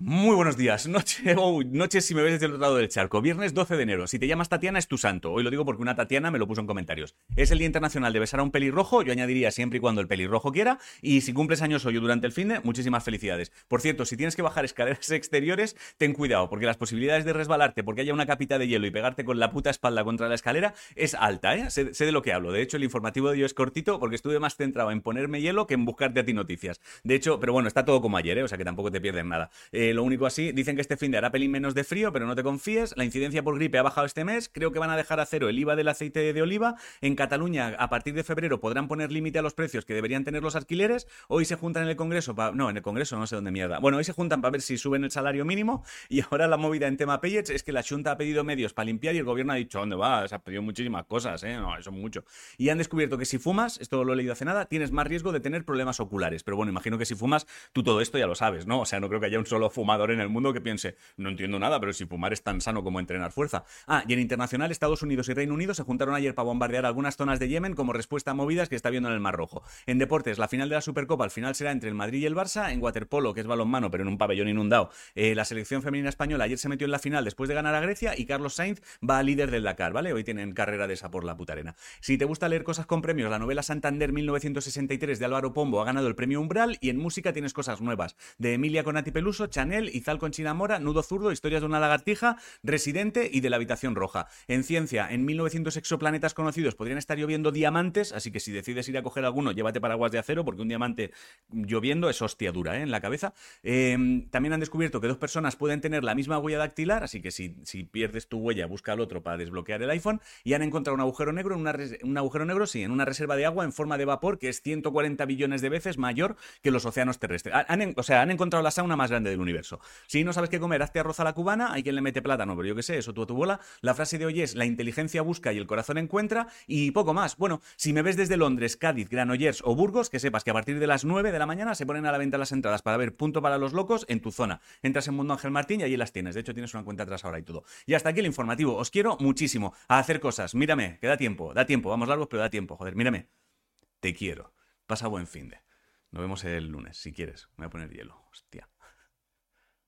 Muy buenos días. Noche, oh, noche si me ves desde el otro lado del charco. Viernes 12 de enero. Si te llamas Tatiana es tu santo. Hoy lo digo porque una Tatiana me lo puso en comentarios. Es el Día Internacional de besar a un pelirrojo. Yo añadiría siempre y cuando el pelirrojo quiera. Y si cumples años hoy durante el fin de, muchísimas felicidades. Por cierto, si tienes que bajar escaleras exteriores, ten cuidado, porque las posibilidades de resbalarte porque haya una capita de hielo y pegarte con la puta espalda contra la escalera es alta, ¿eh? Sé, sé de lo que hablo. De hecho, el informativo de hoy es cortito porque estuve más centrado en ponerme hielo que en buscarte a ti noticias. De hecho, pero bueno, está todo como ayer, ¿eh? O sea que tampoco te pierdes nada. Eh, lo único así, dicen que este fin de hará pelín menos de frío, pero no te confíes. La incidencia por gripe ha bajado este mes. Creo que van a dejar a cero el IVA del aceite de oliva. En Cataluña, a partir de febrero, podrán poner límite a los precios que deberían tener los alquileres. Hoy se juntan en el Congreso, no, en el Congreso no sé dónde mierda. Bueno, hoy se juntan para ver si suben el salario mínimo. Y ahora la movida en tema Payets es que la Junta ha pedido medios para limpiar y el gobierno ha dicho, ¿dónde vas? Se ha pedido muchísimas cosas, ¿eh? No, eso es mucho. Y han descubierto que si fumas, esto lo he leído hace nada, tienes más riesgo de tener problemas oculares. Pero bueno, imagino que si fumas, tú todo esto ya lo sabes, ¿no? O sea, no creo que haya un solo fumador en el mundo que piense, no entiendo nada, pero si fumar es tan sano como entrenar fuerza. Ah, y en internacional, Estados Unidos y Reino Unido se juntaron ayer para bombardear algunas zonas de Yemen como respuesta a movidas que está viendo en el Mar Rojo. En deportes, la final de la Supercopa al final será entre el Madrid y el Barça. En waterpolo, que es balonmano, pero en un pabellón inundado, eh, la selección femenina española ayer se metió en la final después de ganar a Grecia y Carlos Sainz va a líder del Dakar, ¿vale? Hoy tienen carrera de esa por la puta arena. Si te gusta leer cosas con premios, la novela Santander 1963 de Álvaro Pombo ha ganado el premio Umbral y en música tienes cosas nuevas. De Emilia Conati Peluso, Chanel, Izal con Chinamora, Nudo Zurdo, Historias de una lagartija, Residente y de la Habitación Roja. En ciencia, en 1900 exoplanetas conocidos podrían estar lloviendo diamantes, así que si decides ir a coger alguno, llévate paraguas de acero porque un diamante lloviendo es hostia dura ¿eh? en la cabeza. Eh, también han descubierto que dos personas pueden tener la misma huella dactilar, así que si, si pierdes tu huella, busca al otro para desbloquear el iPhone. Y han encontrado un agujero negro, en una un agujero negro, sí, en una reserva de agua en forma de vapor que es 140 billones de veces mayor que los océanos terrestres. O sea, han encontrado la sauna más grande del Si no sabes qué comer, hazte arroz a la cubana, hay quien le mete plátano, pero yo qué sé, eso tú a tu bola. La frase de hoy es, la inteligencia busca y el corazón encuentra, y poco más. Bueno, si me ves desde Londres, Cádiz, Granollers o Burgos, que sepas que a partir de las 9 de la mañana se ponen a la venta las entradas para ver Punto para los Locos en tu zona. Entras en Mundo Ángel Martín y allí las tienes. De hecho, tienes una cuenta atrás ahora y todo. Y hasta aquí el informativo. Os quiero muchísimo a hacer cosas. Mírame, que da tiempo, da tiempo. Vamos largos, pero da tiempo. Joder, mírame. Te quiero. Pasa buen fin de. Nos vemos el lunes, si quieres. Me voy a poner hielo. Hostia.